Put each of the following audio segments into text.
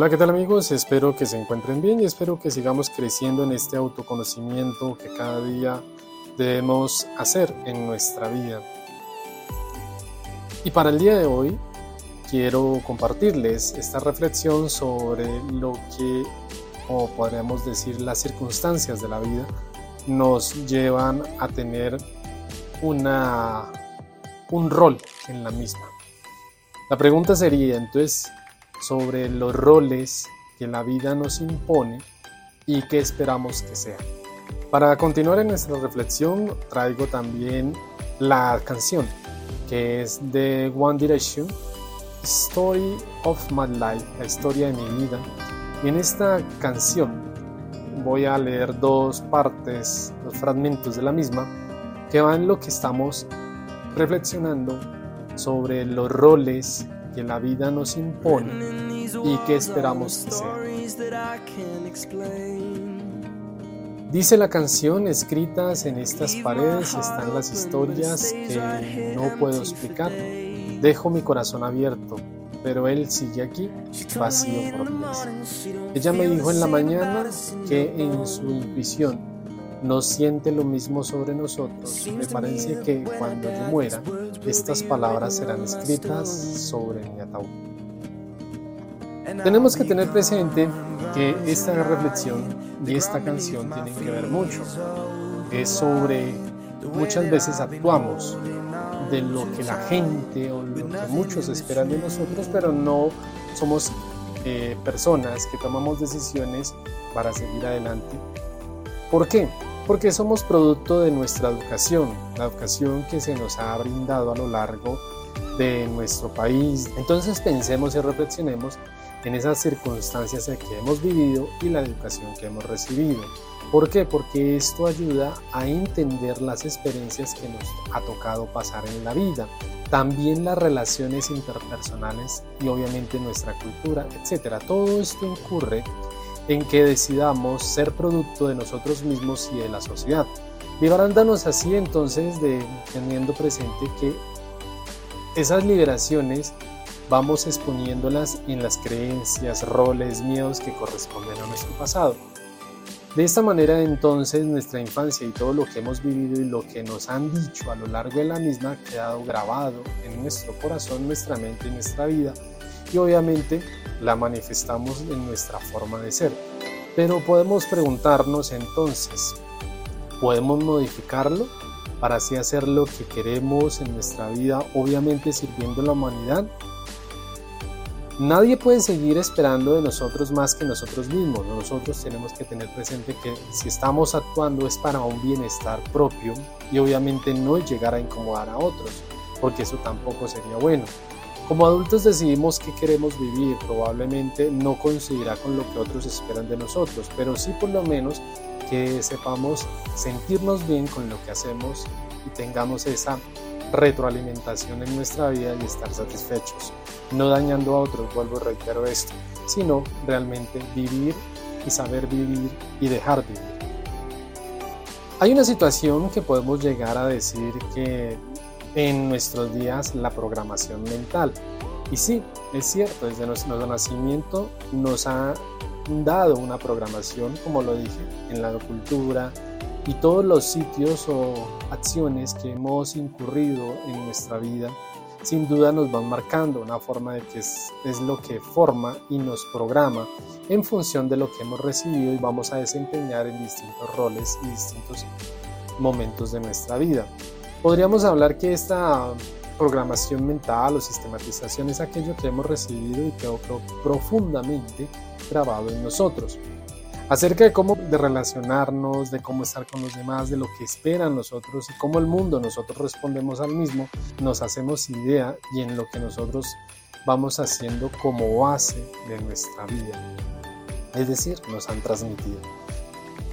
Hola, ¿qué tal amigos? Espero que se encuentren bien y espero que sigamos creciendo en este autoconocimiento que cada día debemos hacer en nuestra vida. Y para el día de hoy quiero compartirles esta reflexión sobre lo que, o podríamos decir, las circunstancias de la vida nos llevan a tener una, un rol en la misma. La pregunta sería entonces, sobre los roles que la vida nos impone y qué esperamos que sean. Para continuar en nuestra reflexión, traigo también la canción que es de One Direction, Story of My Life, la historia de mi vida. Y en esta canción voy a leer dos partes, dos fragmentos de la misma, que van lo que estamos reflexionando sobre los roles que la vida nos impone y que esperamos que sea. Dice la canción, escritas en estas paredes están las historias que no puedo explicar. Dejo mi corazón abierto, pero él sigue aquí, vacío por días. Ella me dijo en la mañana que en su intuición no siente lo mismo sobre nosotros. Me parece que cuando yo muera, estas palabras serán escritas sobre mi ataúd. Tenemos que tener presente que esta reflexión y esta canción tienen que ver mucho. Es sobre, muchas veces actuamos de lo que la gente o lo que muchos esperan de nosotros, pero no somos eh, personas que tomamos decisiones para seguir adelante. ¿Por qué? Porque somos producto de nuestra educación, la educación que se nos ha brindado a lo largo de nuestro país. Entonces pensemos y reflexionemos en esas circunstancias que hemos vivido y la educación que hemos recibido. ¿Por qué? Porque esto ayuda a entender las experiencias que nos ha tocado pasar en la vida, también las relaciones interpersonales y obviamente nuestra cultura, etc. Todo esto incurre en que decidamos ser producto de nosotros mismos y de la sociedad. Liberándonos así entonces teniendo presente que esas liberaciones vamos exponiéndolas en las creencias, roles, miedos que corresponden a nuestro pasado. De esta manera entonces nuestra infancia y todo lo que hemos vivido y lo que nos han dicho a lo largo de la misma ha quedado grabado en nuestro corazón, nuestra mente y nuestra vida y obviamente la manifestamos en nuestra forma de ser. Pero podemos preguntarnos entonces, ¿podemos modificarlo para así hacer lo que queremos en nuestra vida, obviamente sirviendo a la humanidad? Nadie puede seguir esperando de nosotros más que nosotros mismos. Nosotros tenemos que tener presente que si estamos actuando es para un bienestar propio y obviamente no llegar a incomodar a otros, porque eso tampoco sería bueno. Como adultos decidimos qué queremos vivir, probablemente no coincidirá con lo que otros esperan de nosotros, pero sí por lo menos que sepamos sentirnos bien con lo que hacemos y tengamos esa retroalimentación en nuestra vida y estar satisfechos, no dañando a otros, vuelvo y reitero esto, sino realmente vivir y saber vivir y dejar vivir. Hay una situación que podemos llegar a decir que en nuestros días la programación mental. Y sí, es cierto, desde nuestro nacimiento nos ha dado una programación, como lo dije, en la cultura y todos los sitios o acciones que hemos incurrido en nuestra vida, sin duda nos van marcando una forma de que es, es lo que forma y nos programa en función de lo que hemos recibido y vamos a desempeñar en distintos roles y distintos momentos de nuestra vida. Podríamos hablar que esta programación mental o sistematización es aquello que hemos recibido y quedó profundamente grabado en nosotros. Acerca de cómo de relacionarnos, de cómo estar con los demás, de lo que esperan nosotros y cómo el mundo nosotros respondemos al mismo, nos hacemos idea y en lo que nosotros vamos haciendo como base de nuestra vida. Es decir, nos han transmitido.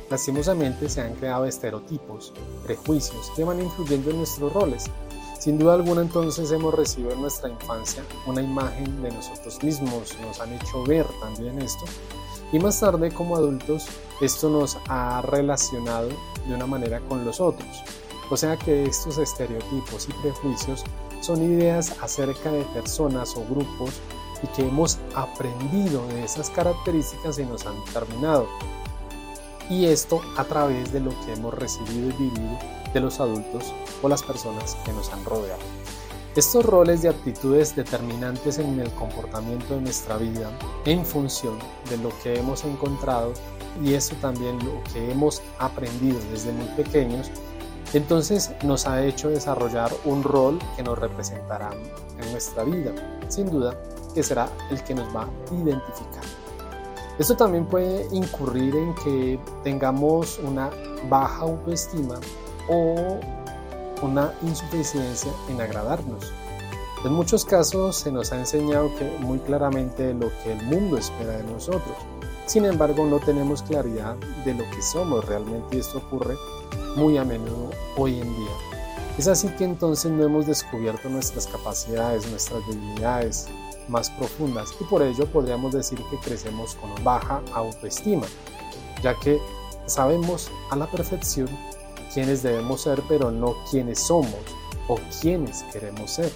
Lastimosamente se han creado estereotipos, prejuicios que van influyendo en nuestros roles. Sin duda alguna entonces hemos recibido en nuestra infancia una imagen de nosotros mismos, nos han hecho ver también esto y más tarde como adultos esto nos ha relacionado de una manera con los otros. O sea que estos estereotipos y prejuicios son ideas acerca de personas o grupos y que hemos aprendido de esas características y nos han terminado. Y esto a través de lo que hemos recibido y vivido de los adultos o las personas que nos han rodeado. Estos roles de actitudes determinantes en el comportamiento de nuestra vida en función de lo que hemos encontrado y eso también lo que hemos aprendido desde muy pequeños, entonces nos ha hecho desarrollar un rol que nos representará en nuestra vida, sin duda que será el que nos va a identificar. Esto también puede incurrir en que tengamos una baja autoestima o una insuficiencia en agradarnos. En muchos casos se nos ha enseñado que muy claramente lo que el mundo espera de nosotros. Sin embargo, no tenemos claridad de lo que somos realmente y esto ocurre muy a menudo hoy en día. Es así que entonces no hemos descubierto nuestras capacidades, nuestras debilidades más profundas y por ello podríamos decir que crecemos con baja autoestima, ya que sabemos a la perfección quiénes debemos ser, pero no quiénes somos o quiénes queremos ser.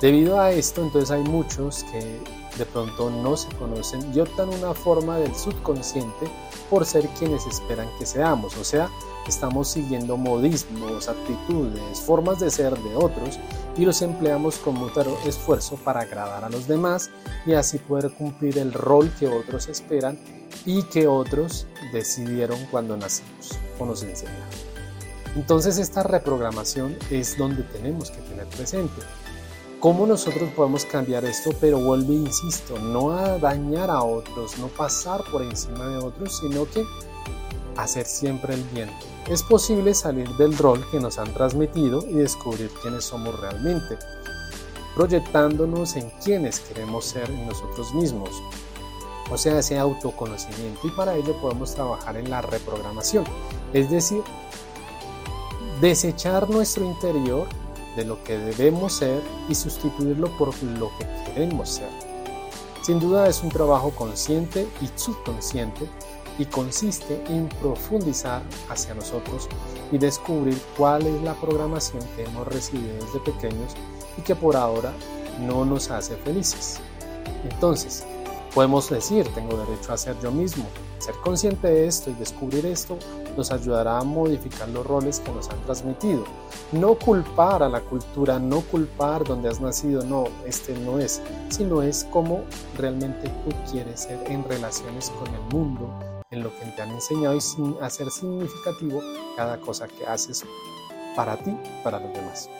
Debido a esto, entonces hay muchos que de pronto no se conocen y optan una forma del subconsciente por ser quienes esperan que seamos, o sea, estamos siguiendo modismos, actitudes, formas de ser de otros y los empleamos con mucho esfuerzo para agradar a los demás y así poder cumplir el rol que otros esperan y que otros decidieron cuando nacimos o nos enseñaron. Entonces esta reprogramación es donde tenemos que tener presente. ¿Cómo nosotros podemos cambiar esto? Pero vuelvo e insisto, no a dañar a otros, no pasar por encima de otros, sino que hacer siempre el bien. Es posible salir del rol que nos han transmitido y descubrir quiénes somos realmente, proyectándonos en quienes queremos ser en nosotros mismos, o sea, ese autoconocimiento y para ello podemos trabajar en la reprogramación, es decir, desechar nuestro interior de lo que debemos ser y sustituirlo por lo que queremos ser. Sin duda es un trabajo consciente y subconsciente y consiste en profundizar hacia nosotros y descubrir cuál es la programación que hemos recibido desde pequeños y que por ahora no nos hace felices. Entonces, Podemos decir, tengo derecho a ser yo mismo. Ser consciente de esto y descubrir esto nos ayudará a modificar los roles que nos han transmitido. No culpar a la cultura, no culpar donde has nacido, no, este no es, sino es como realmente tú quieres ser en relaciones con el mundo, en lo que te han enseñado y sin hacer significativo cada cosa que haces para ti, para los demás.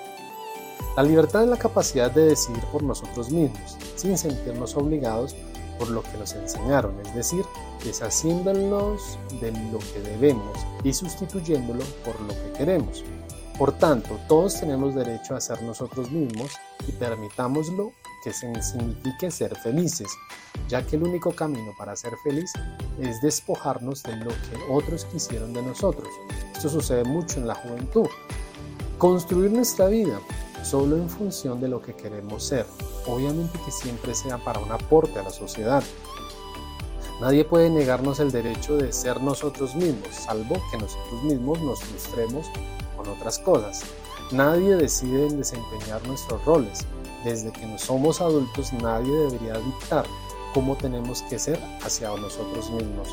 La libertad es la capacidad de decidir por nosotros mismos, sin sentirnos obligados por lo que nos enseñaron, es decir, deshaciéndonos de lo que debemos y sustituyéndolo por lo que queremos. Por tanto, todos tenemos derecho a ser nosotros mismos y permitámoslo que signifique ser felices, ya que el único camino para ser feliz es despojarnos de lo que otros quisieron de nosotros. Esto sucede mucho en la juventud. Construir nuestra vida solo en función de lo que queremos ser, obviamente que siempre sea para un aporte a la sociedad. Nadie puede negarnos el derecho de ser nosotros mismos, salvo que nosotros mismos nos frustremos con otras cosas. Nadie decide en desempeñar nuestros roles. Desde que no somos adultos nadie debería dictar cómo tenemos que ser hacia nosotros mismos.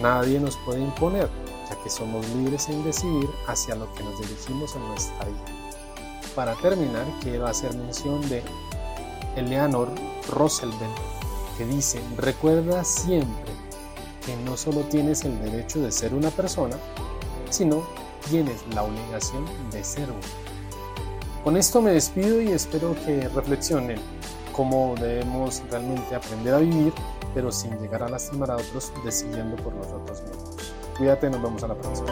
Nadie nos puede imponer, ya que somos libres en decidir hacia lo que nos dirigimos en nuestra vida para terminar, quiero hacer mención de Eleanor Roosevelt, que dice, recuerda siempre que no solo tienes el derecho de ser una persona, sino tienes la obligación de ser uno. Con esto me despido y espero que reflexionen cómo debemos realmente aprender a vivir, pero sin llegar a lastimar a otros, decidiendo por nosotros mismos. Cuídate, nos vemos a la próxima.